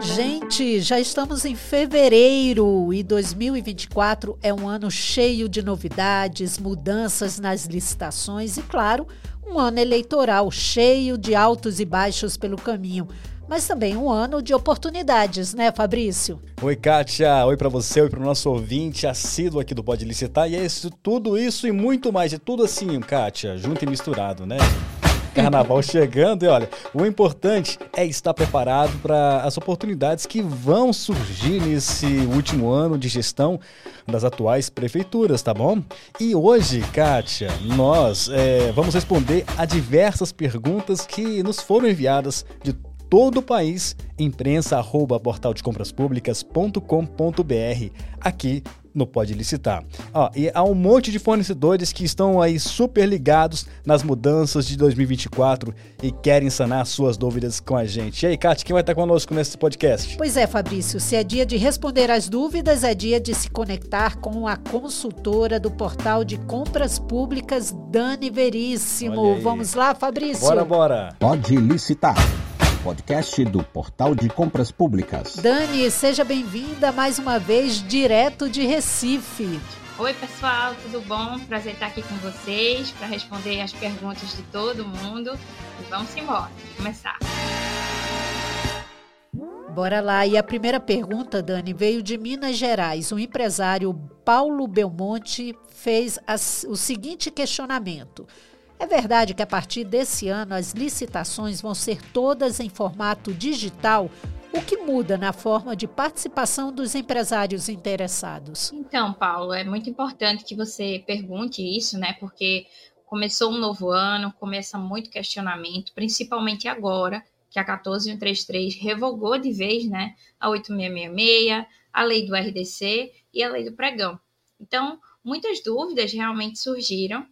Gente, já estamos em fevereiro e 2024 é um ano cheio de novidades, mudanças nas licitações e, claro, um ano eleitoral cheio de altos e baixos pelo caminho. Mas também um ano de oportunidades, né, Fabrício? Oi, Kátia. Oi para você, oi para o nosso ouvinte assíduo aqui do Pode Licitar. E é isso, tudo isso e muito mais. É tudo assim, Kátia, junto e misturado, né? Carnaval chegando e olha, o importante é estar preparado para as oportunidades que vão surgir nesse último ano de gestão das atuais prefeituras, tá bom? E hoje, Kátia, nós é, vamos responder a diversas perguntas que nos foram enviadas de todo o país, imprensa arroba portaldecompraspúblicas.com.br, aqui no Pode Licitar. Ó, e há um monte de fornecedores que estão aí super ligados nas mudanças de 2024 e querem sanar suas dúvidas com a gente. E aí, Kátia, quem vai estar conosco nesse podcast? Pois é, Fabrício, se é dia de responder as dúvidas, é dia de se conectar com a consultora do portal de compras públicas, Dani Veríssimo. Vamos lá, Fabrício? Bora, bora. Pode Licitar podcast do Portal de Compras Públicas. Dani, seja bem-vinda mais uma vez, direto de Recife. Oi, pessoal, tudo bom? Prazer estar aqui com vocês para responder as perguntas de todo mundo. E vamos embora, vamos começar. Bora lá. E a primeira pergunta, Dani, veio de Minas Gerais. O empresário Paulo Belmonte fez o seguinte questionamento. É verdade que a partir desse ano as licitações vão ser todas em formato digital, o que muda na forma de participação dos empresários interessados? Então, Paulo, é muito importante que você pergunte isso, né? Porque começou um novo ano, começa muito questionamento, principalmente agora que a 14133 revogou de vez, né, a 8666, a lei do RDC e a lei do pregão. Então, muitas dúvidas realmente surgiram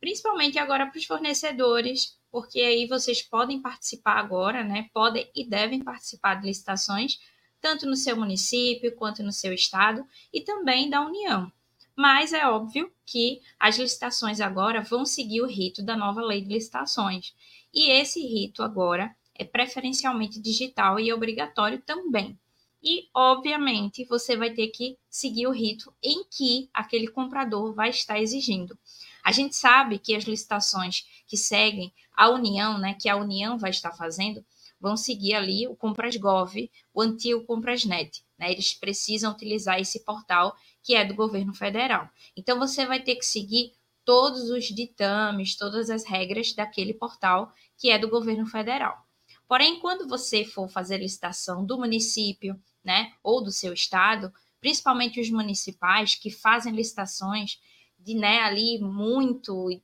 principalmente agora para os fornecedores, porque aí vocês podem participar agora, né? Podem e devem participar de licitações, tanto no seu município quanto no seu estado e também da União. Mas é óbvio que as licitações agora vão seguir o rito da nova lei de licitações. E esse rito agora é preferencialmente digital e obrigatório também. E, obviamente, você vai ter que seguir o rito em que aquele comprador vai estar exigindo. A gente sabe que as licitações que seguem a União, né, que a União vai estar fazendo, vão seguir ali o Comprasgov, o antigo Comprasnet. Né? Eles precisam utilizar esse portal que é do governo federal. Então, você vai ter que seguir todos os ditames, todas as regras daquele portal que é do governo federal. Porém, quando você for fazer licitação do município, né, ou do seu estado, principalmente os municipais que fazem licitações de né, ali muito e,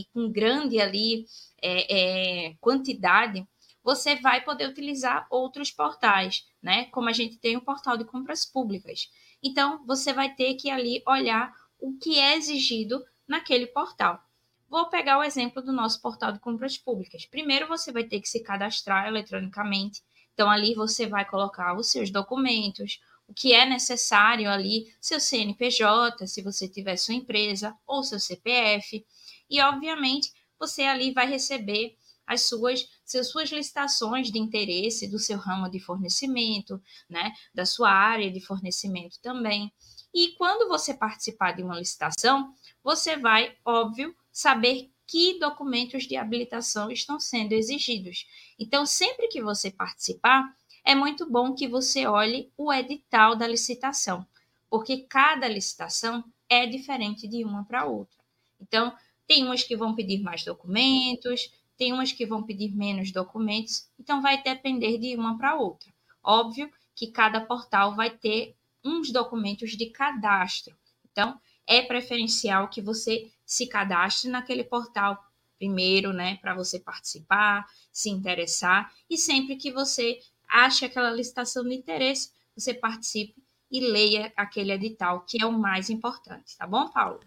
e com grande ali é, é, quantidade, você vai poder utilizar outros portais, né? Como a gente tem o portal de compras públicas. Então, você vai ter que ali olhar o que é exigido naquele portal. Vou pegar o exemplo do nosso portal de compras públicas. Primeiro, você vai ter que se cadastrar eletronicamente. Então, ali você vai colocar os seus documentos, o que é necessário ali, seu CNPJ, se você tiver sua empresa, ou seu CPF. E, obviamente, você ali vai receber as suas, as suas licitações de interesse do seu ramo de fornecimento, né, da sua área de fornecimento também. E quando você participar de uma licitação, você vai, óbvio, saber que documentos de habilitação estão sendo exigidos. Então, sempre que você participar, é muito bom que você olhe o edital da licitação, porque cada licitação é diferente de uma para outra. Então, tem umas que vão pedir mais documentos, tem umas que vão pedir menos documentos, então vai depender de uma para outra. Óbvio que cada portal vai ter uns documentos de cadastro. Então, é preferencial que você se cadastre naquele portal primeiro, né, para você participar, se interessar, e sempre que você ache aquela licitação de interesse, você participe e leia aquele edital, que é o mais importante, tá bom, Paulo?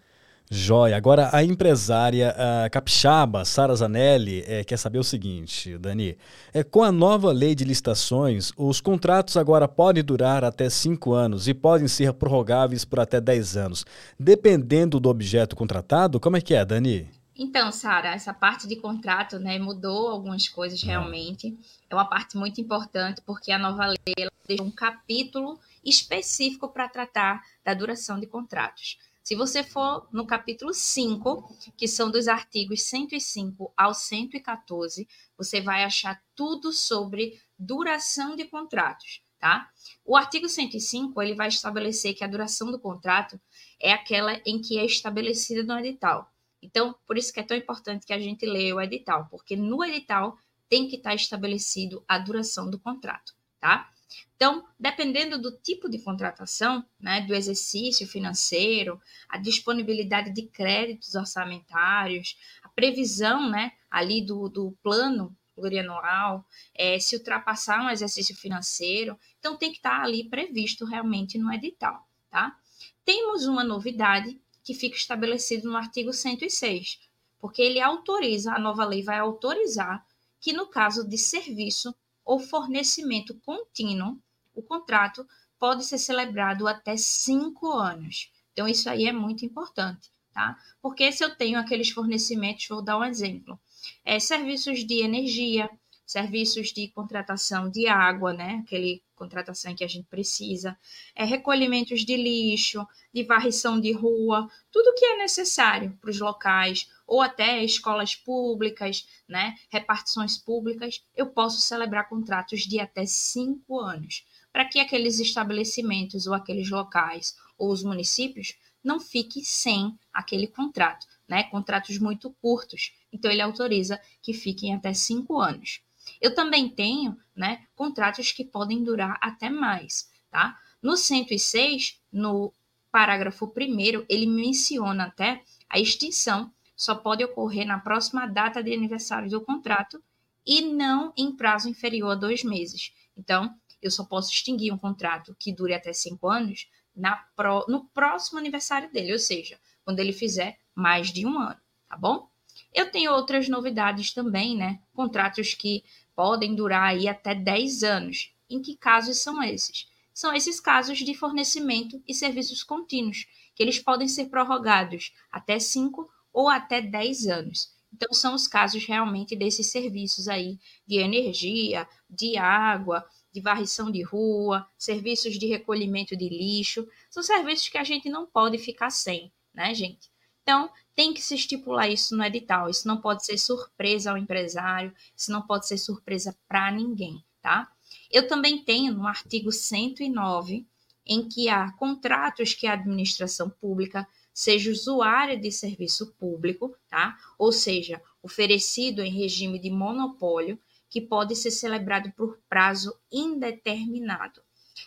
Joia. Agora, a empresária a capixaba, Sara Zanelli, é, quer saber o seguinte, Dani. É, com a nova lei de licitações, os contratos agora podem durar até cinco anos e podem ser prorrogáveis por até 10 anos. Dependendo do objeto contratado, como é que é, Dani? Então, Sara, essa parte de contrato, né, mudou algumas coisas realmente. É uma parte muito importante porque a nova lei deixa um capítulo específico para tratar da duração de contratos. Se você for no capítulo 5, que são dos artigos 105 ao 114, você vai achar tudo sobre duração de contratos, tá? O artigo 105, ele vai estabelecer que a duração do contrato é aquela em que é estabelecida no edital. Então, por isso que é tão importante que a gente leia o edital, porque no edital tem que estar estabelecido a duração do contrato, tá? Então, dependendo do tipo de contratação, né, do exercício financeiro, a disponibilidade de créditos orçamentários, a previsão, né, ali do, do plano plurianual, é, se ultrapassar um exercício financeiro, então tem que estar ali previsto realmente no edital, tá? Temos uma novidade que fica estabelecido no artigo 106, porque ele autoriza, a nova lei vai autorizar que no caso de serviço ou fornecimento contínuo, o contrato pode ser celebrado até cinco anos. Então, isso aí é muito importante, tá? Porque se eu tenho aqueles fornecimentos, vou dar um exemplo: é, serviços de energia, serviços de contratação de água, né? Aquele contratação que a gente precisa, é, recolhimentos de lixo, de varrição de rua, tudo que é necessário para os locais, ou até escolas públicas, né? Repartições públicas, eu posso celebrar contratos de até cinco anos, para que aqueles estabelecimentos ou aqueles locais ou os municípios não fiquem sem aquele contrato, né? Contratos muito curtos. Então, ele autoriza que fiquem até cinco anos. Eu também tenho né, contratos que podem durar até mais. Tá? No 106, no parágrafo 1, ele menciona até a extinção só pode ocorrer na próxima data de aniversário do contrato e não em prazo inferior a dois meses. Então, eu só posso extinguir um contrato que dure até cinco anos pro, no próximo aniversário dele, ou seja, quando ele fizer mais de um ano, tá bom? Eu tenho outras novidades também, né? Contratos que podem durar aí até 10 anos. Em que casos são esses? São esses casos de fornecimento e serviços contínuos, que eles podem ser prorrogados até 5 ou até 10 anos. Então, são os casos realmente desses serviços aí de energia, de água, de varrição de rua, serviços de recolhimento de lixo. São serviços que a gente não pode ficar sem, né, gente? Então, tem que se estipular isso no edital. Isso não pode ser surpresa ao empresário, isso não pode ser surpresa para ninguém, tá? Eu também tenho no artigo 109 em que há contratos que a administração pública seja usuária de serviço público, tá? Ou seja, oferecido em regime de monopólio, que pode ser celebrado por prazo indeterminado.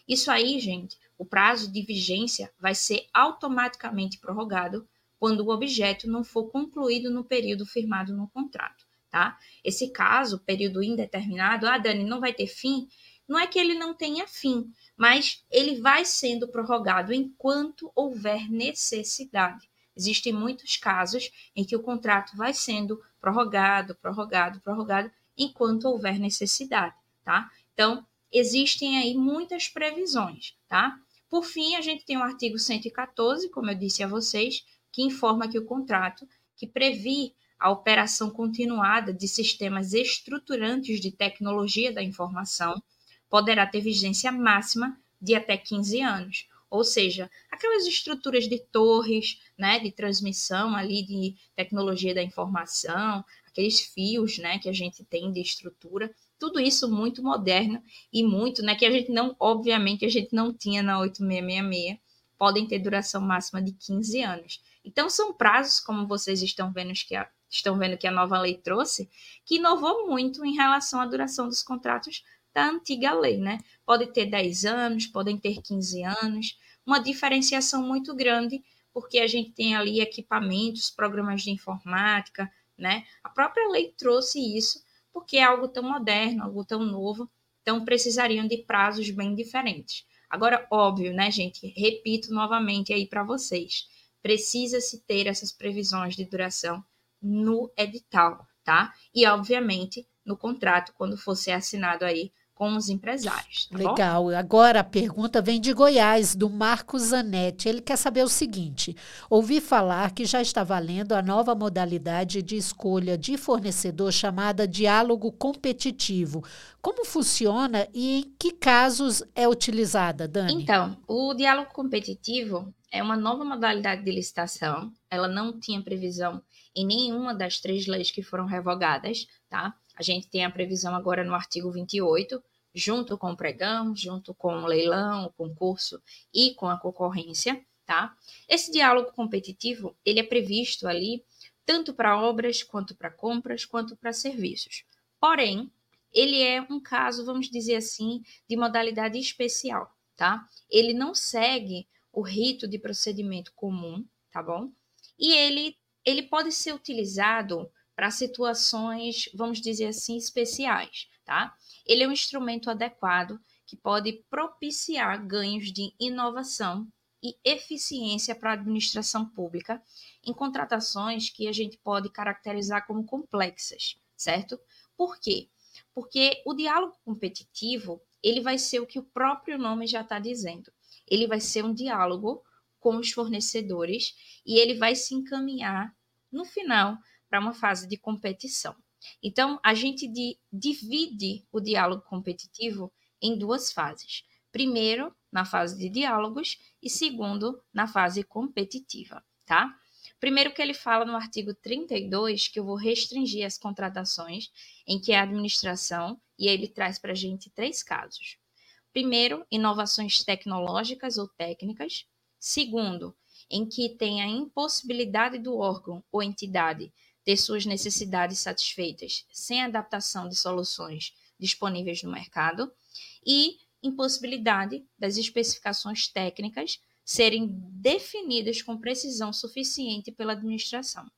Isso aí, gente, o prazo de vigência vai ser automaticamente prorrogado quando o objeto não for concluído no período firmado no contrato, tá? Esse caso, período indeterminado, ah, Dani, não vai ter fim, não é que ele não tenha fim, mas ele vai sendo prorrogado enquanto houver necessidade. Existem muitos casos em que o contrato vai sendo prorrogado, prorrogado, prorrogado, enquanto houver necessidade, tá? Então, existem aí muitas previsões, tá? Por fim, a gente tem o artigo 114, como eu disse a vocês, que informa que o contrato, que previ a operação continuada de sistemas estruturantes de tecnologia da informação, poderá ter vigência máxima de até 15 anos. Ou seja, aquelas estruturas de torres, né, de transmissão ali de tecnologia da informação, aqueles fios, né, que a gente tem de estrutura, tudo isso muito moderno e muito, né, que a gente não, obviamente, a gente não tinha na 8666, podem ter duração máxima de 15 anos. Então, são prazos, como vocês estão vendo que a, estão vendo que a nova lei trouxe, que inovou muito em relação à duração dos contratos da antiga lei, né? Pode ter 10 anos, podem ter 15 anos, uma diferenciação muito grande, porque a gente tem ali equipamentos, programas de informática, né? A própria lei trouxe isso, porque é algo tão moderno, algo tão novo, então precisariam de prazos bem diferentes. Agora, óbvio, né, gente? Repito novamente aí para vocês precisa-se ter essas previsões de duração no edital, tá? E, obviamente, no contrato, quando for ser assinado aí com os empresários. Tá Legal. Bom? Agora a pergunta vem de Goiás, do Marcos Zanetti. Ele quer saber o seguinte: ouvi falar que já está valendo a nova modalidade de escolha de fornecedor chamada diálogo competitivo. Como funciona e em que casos é utilizada, Dani? Então, o diálogo competitivo é uma nova modalidade de licitação. Ela não tinha previsão em nenhuma das três leis que foram revogadas, tá? A gente tem a previsão agora no artigo 28, junto com o pregão, junto com o leilão, o concurso e com a concorrência, tá? Esse diálogo competitivo, ele é previsto ali tanto para obras, quanto para compras, quanto para serviços. Porém, ele é um caso, vamos dizer assim, de modalidade especial, tá? Ele não segue o rito de procedimento comum, tá bom? E ele, ele pode ser utilizado para situações, vamos dizer assim, especiais, tá? Ele é um instrumento adequado que pode propiciar ganhos de inovação e eficiência para a administração pública em contratações que a gente pode caracterizar como complexas, certo? Por quê? Porque o diálogo competitivo, ele vai ser o que o próprio nome já está dizendo. Ele vai ser um diálogo com os fornecedores e ele vai se encaminhar, no final, para uma fase de competição. Então, a gente de, divide o diálogo competitivo em duas fases. Primeiro, na fase de diálogos e segundo, na fase competitiva, tá? Primeiro que ele fala no artigo 32 que eu vou restringir as contratações em que a administração, e ele traz para a gente três casos. Primeiro, inovações tecnológicas ou técnicas. Segundo, em que tem a impossibilidade do órgão ou entidade ter suas necessidades satisfeitas sem adaptação de soluções disponíveis no mercado e impossibilidade das especificações técnicas serem definidas com precisão suficiente pela administração.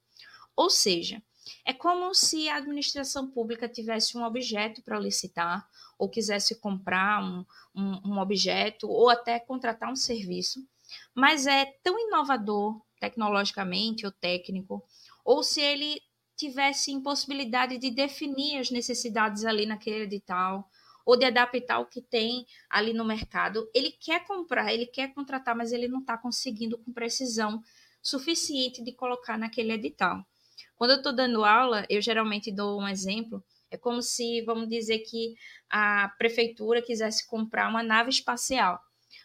Ou seja, é como se a administração pública tivesse um objeto para licitar, ou quisesse comprar um, um, um, objeto, ou até contratar um serviço, mas é tão inovador tecnologicamente ou técnico, ou se ele tivesse impossibilidade de definir as necessidades ali naquele edital, ou de adaptar o que tem ali no mercado. Ele quer comprar, ele quer contratar, mas ele não está conseguindo com precisão suficiente de colocar naquele edital. Quando eu estou dando aula, eu geralmente dou um exemplo. É como se, vamos dizer que a prefeitura quisesse comprar uma nave espacial,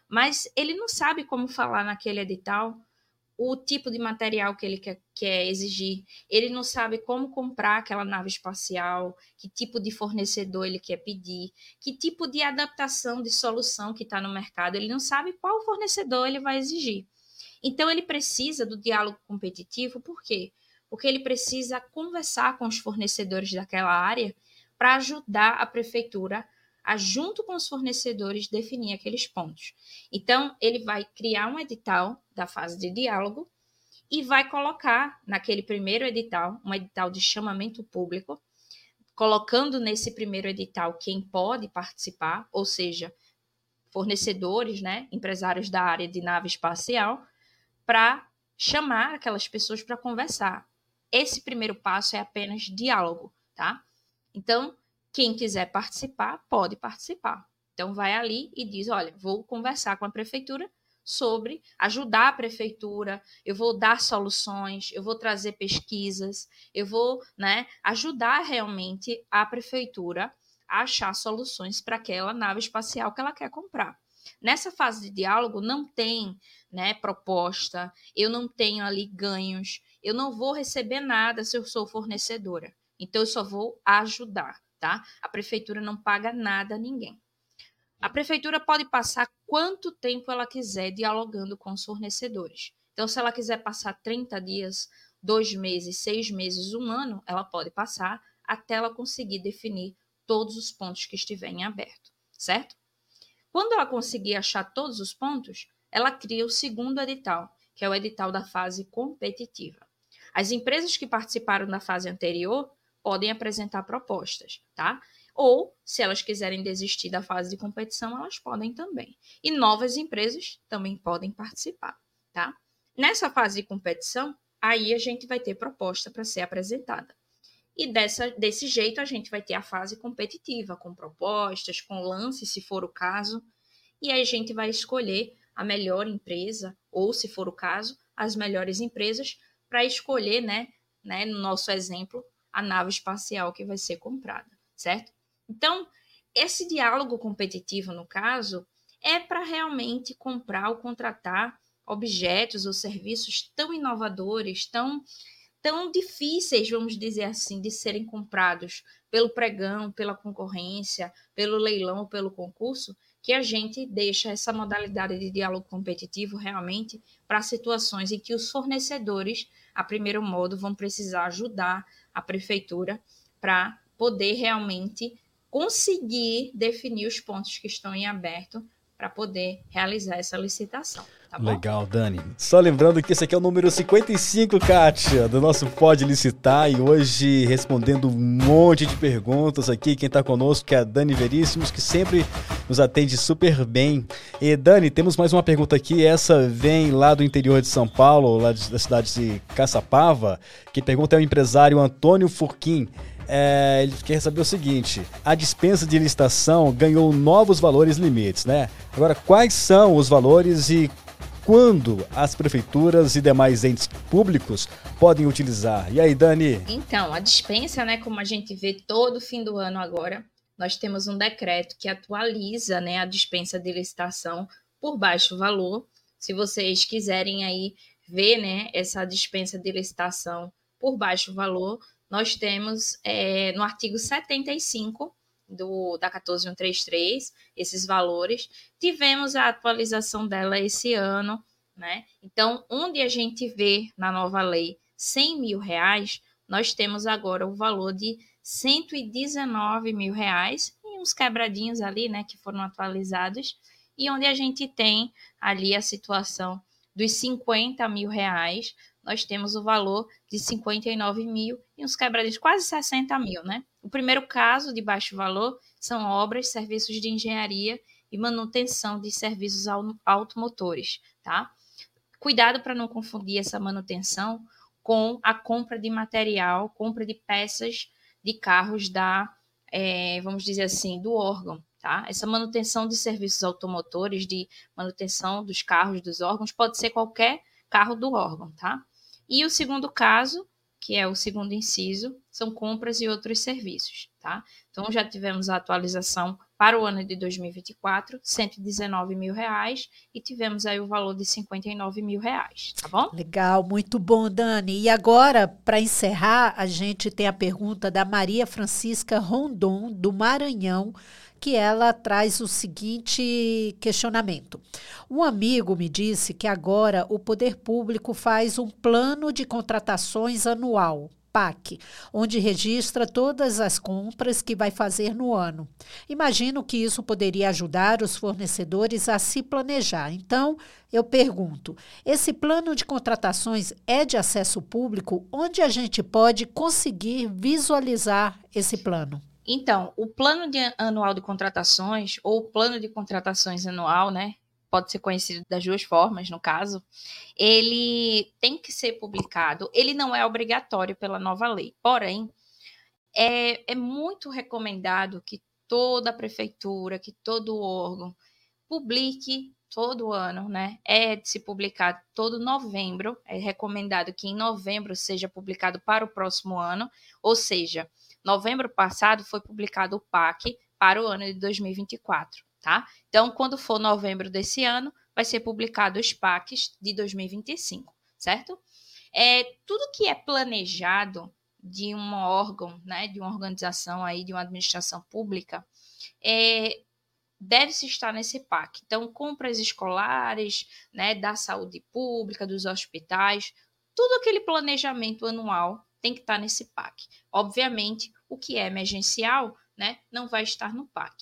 mas ele não sabe como falar naquele edital o tipo de material que ele quer, quer, exigir. Ele não sabe como comprar aquela nave espacial, que tipo de fornecedor ele quer pedir, que tipo de adaptação de solução que está no mercado. Ele não sabe qual fornecedor ele vai exigir. Então, ele precisa do diálogo competitivo, por quê? Porque ele precisa conversar com os fornecedores daquela área para ajudar a prefeitura a, junto com os fornecedores, definir aqueles pontos. Então, ele vai criar um edital da fase de diálogo e vai colocar naquele primeiro edital, um edital de chamamento público, colocando nesse primeiro edital quem pode participar, ou seja, fornecedores, né, empresários da área de nave espacial, para chamar aquelas pessoas para conversar. Esse primeiro passo é apenas diálogo, tá? Então, quem quiser participar, pode participar. Então, vai ali e diz: olha, vou conversar com a prefeitura sobre ajudar a prefeitura, eu vou dar soluções, eu vou trazer pesquisas, eu vou né, ajudar realmente a prefeitura a achar soluções para aquela nave espacial que ela quer comprar. Nessa fase de diálogo não tem né, proposta, eu não tenho ali ganhos, eu não vou receber nada se eu sou fornecedora. Então eu só vou ajudar tá? A prefeitura não paga nada a ninguém. A prefeitura pode passar quanto tempo ela quiser dialogando com os fornecedores. Então, se ela quiser passar 30 dias, dois meses, seis meses, um ano, ela pode passar até ela conseguir definir todos os pontos que estiverem aberto, certo? Quando ela conseguir achar todos os pontos, ela cria o segundo edital, que é o edital da fase competitiva. As empresas que participaram da fase anterior podem apresentar propostas, tá? Ou, se elas quiserem desistir da fase de competição, elas podem também. E novas empresas também podem participar, tá? Nessa fase de competição, aí a gente vai ter proposta para ser apresentada. E dessa, desse jeito a gente vai ter a fase competitiva, com propostas, com lances, se for o caso, e aí a gente vai escolher a melhor empresa, ou se for o caso, as melhores empresas, para escolher, né, né, no nosso exemplo, a nave espacial que vai ser comprada, certo? Então, esse diálogo competitivo, no caso, é para realmente comprar ou contratar objetos ou serviços tão inovadores, tão tão difíceis, vamos dizer assim, de serem comprados pelo pregão, pela concorrência, pelo leilão, pelo concurso, que a gente deixa essa modalidade de diálogo competitivo realmente para situações em que os fornecedores, a primeiro modo, vão precisar ajudar a prefeitura para poder realmente conseguir definir os pontos que estão em aberto para poder realizar essa licitação. Tá Legal, Dani. Só lembrando que esse aqui é o número 55, Kátia, do nosso Pode Licitar. E hoje respondendo um monte de perguntas aqui. Quem está conosco é a Dani Veríssimos, que sempre nos atende super bem. E Dani, temos mais uma pergunta aqui. Essa vem lá do interior de São Paulo, lá da cidade de Caçapava, que pergunta é o empresário Antônio Furquim. É, ele quer saber o seguinte: a dispensa de licitação ganhou novos valores limites, né? Agora, quais são os valores e quando as prefeituras e demais entes públicos podem utilizar? E aí, Dani? Então, a dispensa, né, como a gente vê todo fim do ano agora, nós temos um decreto que atualiza, né, a dispensa de licitação por baixo valor. Se vocês quiserem aí ver, né, essa dispensa de licitação por baixo valor, nós temos é, no artigo 75 do, da 14133, esses valores. Tivemos a atualização dela esse ano, né? Então, onde a gente vê na nova lei 100 mil reais, nós temos agora o valor de 119 mil reais e uns quebradinhos ali, né, que foram atualizados, e onde a gente tem ali a situação dos 50 mil reais, nós temos o valor de 59 mil e uns quebradinhos, quase 60 mil, né? O primeiro caso de baixo valor são obras, serviços de engenharia e manutenção de serviços automotores, tá? Cuidado para não confundir essa manutenção com a compra de material, compra de peças de carros da, é, vamos dizer assim, do órgão, tá? Essa manutenção de serviços automotores, de manutenção dos carros dos órgãos, pode ser qualquer carro do órgão, tá? E o segundo caso que é o segundo inciso, são compras e outros serviços, tá? Então já tivemos a atualização para o ano de 2024, 119 mil reais, e tivemos aí o valor de 59 mil reais, tá bom? Legal, muito bom, Dani. E agora, para encerrar, a gente tem a pergunta da Maria Francisca Rondon, do Maranhão, que ela traz o seguinte questionamento. Um amigo me disse que agora o poder público faz um plano de contratações anual. PAC, onde registra todas as compras que vai fazer no ano. Imagino que isso poderia ajudar os fornecedores a se planejar. Então, eu pergunto: esse plano de contratações é de acesso público? Onde a gente pode conseguir visualizar esse plano? Então, o plano de anual de contratações, ou plano de contratações anual, né? Pode ser conhecido das duas formas, no caso, ele tem que ser publicado. Ele não é obrigatório pela nova lei. Porém, é, é muito recomendado que toda prefeitura, que todo órgão publique todo ano, né? É de se publicar todo novembro. É recomendado que em novembro seja publicado para o próximo ano, ou seja, novembro passado foi publicado o PAC para o ano de 2024, tá? Então, quando for novembro desse ano, vai ser publicado os PACs de 2025, certo? É, tudo que é planejado de um órgão, né, de uma organização aí, de uma administração pública, é, deve-se estar nesse PAC. Então, compras escolares, né, da saúde pública, dos hospitais, tudo aquele planejamento anual tem que estar nesse PAC. Obviamente, o que é emergencial, né, não vai estar no PAC.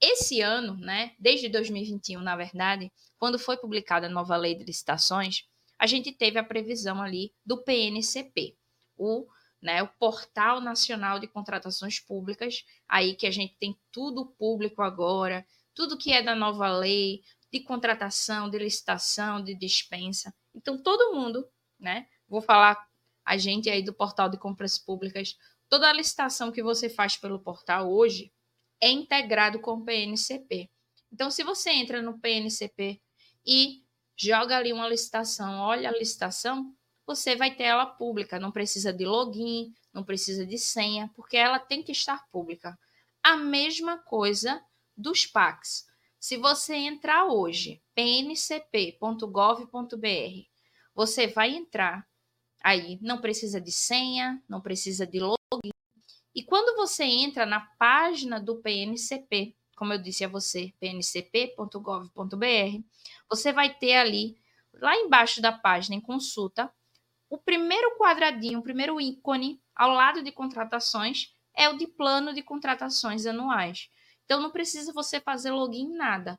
Esse ano, né, desde 2021, na verdade, quando foi publicada a nova lei de licitações, a gente teve a previsão ali do PNCP, o, né, o Portal Nacional de Contratações Públicas, aí que a gente tem tudo público agora, tudo que é da nova lei de contratação, de licitação, de dispensa. Então todo mundo, né, vou falar a gente aí do portal de compras públicas, toda a licitação que você faz pelo portal hoje é integrado com o PNCP. Então, se você entra no PNCP e joga ali uma licitação, olha a licitação, você vai ter ela pública, não precisa de login, não precisa de senha, porque ela tem que estar pública. A mesma coisa dos PACs. Se você entrar hoje, pncp.gov.br, você vai entrar aí, não precisa de senha, não precisa de login. E quando você entra na página do PNCP, como eu disse a você, pncp.gov.br, você vai ter ali, lá embaixo da página em consulta, o primeiro quadradinho, o primeiro ícone ao lado de contratações é o de plano de contratações anuais. Então não precisa você fazer login em nada.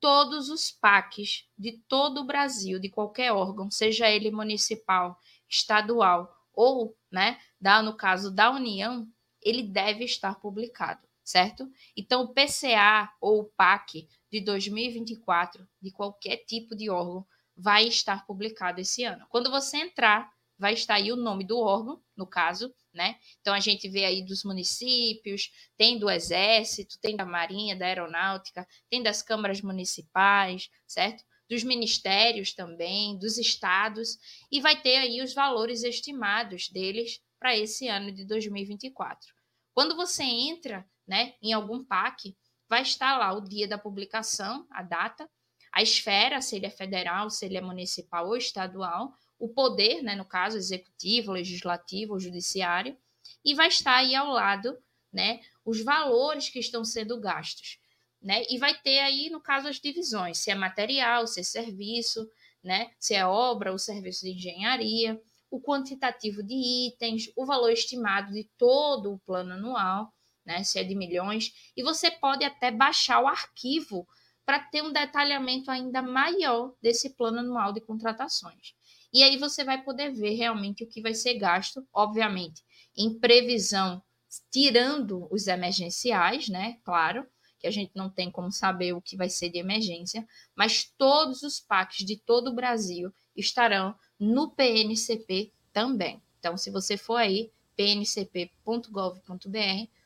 Todos os PACs de todo o Brasil, de qualquer órgão, seja ele municipal, estadual ou, né, da, no caso da União, ele deve estar publicado, certo? Então o PCA ou o PAC de 2024 de qualquer tipo de órgão vai estar publicado esse ano. Quando você entrar, vai estar aí o nome do órgão, no caso, né? Então a gente vê aí dos municípios, tem do Exército, tem da Marinha, da Aeronáutica, tem das câmaras municipais, certo? Dos ministérios também, dos estados, e vai ter aí os valores estimados deles para esse ano de 2024. Quando você entra, né, em algum PAC, vai estar lá o dia da publicação, a data, a esfera, se ele é federal, se ele é municipal ou estadual, o poder, né, no caso, executivo, legislativo ou judiciário, e vai estar aí ao lado, né, os valores que estão sendo gastos, né? E vai ter aí, no caso, as divisões, se é material, se é serviço, né, se é obra ou serviço de engenharia, o quantitativo de itens, o valor estimado de todo o plano anual, né, se é de milhões, e você pode até baixar o arquivo para ter um detalhamento ainda maior desse plano anual de contratações. E aí você vai poder ver realmente o que vai ser gasto, obviamente, em previsão, tirando os emergenciais, né? Claro, que a gente não tem como saber o que vai ser de emergência, mas todos os PACs de todo o Brasil estarão no PNCP também. Então, se você for aí, pncp.gov.br,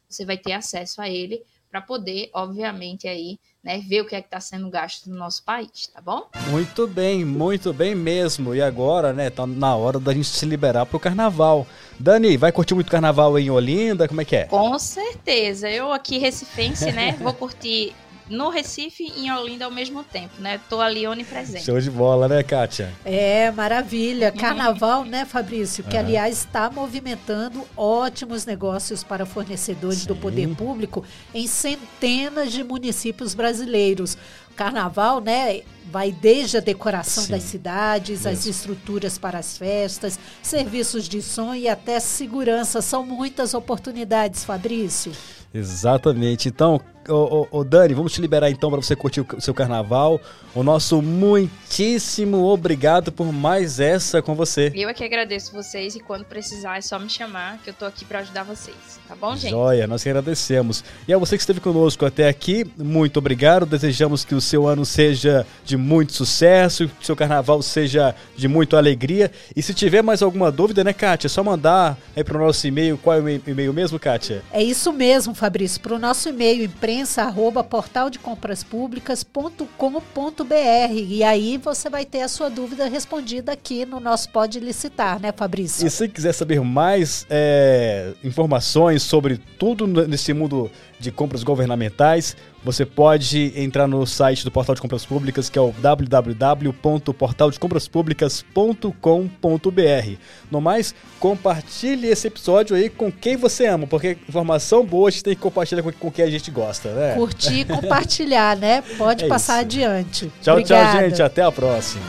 você vai ter acesso a ele para poder, obviamente, aí, né, ver o que é que está sendo gasto no nosso país, tá bom? Muito bem, muito bem mesmo. E agora, né, tá na hora da gente se liberar para o carnaval. Dani, vai curtir muito carnaval em Olinda? Como é que é? Com certeza. Eu aqui, recifense, né, vou curtir no Recife e em Olinda ao mesmo tempo, né? Tô ali onipresente. Show de bola, né, Kátia? É, maravilha. Carnaval, né, Fabrício? Que, uhum. aliás, está movimentando ótimos negócios para fornecedores Sim. do poder público em centenas de municípios brasileiros. Carnaval, né, vai desde a decoração Sim, das cidades, mesmo. as estruturas para as festas, serviços de som e até segurança. São muitas oportunidades, Fabrício. Exatamente. Então, ô, ô, ô Dani, vamos te liberar então para você curtir o seu carnaval. O nosso muitíssimo obrigado por mais essa com você. Eu é que agradeço vocês e quando precisar é só me chamar que eu tô aqui para ajudar vocês. Tá bom, gente? Joia, nós que agradecemos. E a você que esteve conosco até aqui, muito obrigado. Desejamos que o seu ano seja de muito sucesso, que o seu carnaval seja de muita alegria. E se tiver mais alguma dúvida, né, Kátia? É só mandar aí para o nosso e-mail. Qual é o e-mail mesmo, Kátia? É isso mesmo, Fabrício. Para o nosso e-mail, imprensa@portaldecompraspublicas.com.br e aí você vai ter a sua dúvida respondida aqui no nosso Pode Licitar, né, Fabrício? E se quiser saber mais é, informações sobre tudo nesse mundo de compras governamentais, você pode entrar no site do Portal de Compras Públicas, que é o www.portaldecompraspublicas.com.br. No mais, compartilhe esse episódio aí com quem você ama, porque informação boa a gente tem que compartilhar com, com quem a gente gosta, né? Curtir e compartilhar, né? Pode é passar isso. adiante. Tchau, Obrigada. tchau, gente. Até a próxima.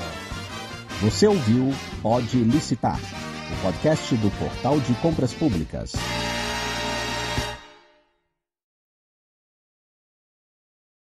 Você ouviu Pode Licitar, o podcast do Portal de Compras Públicas.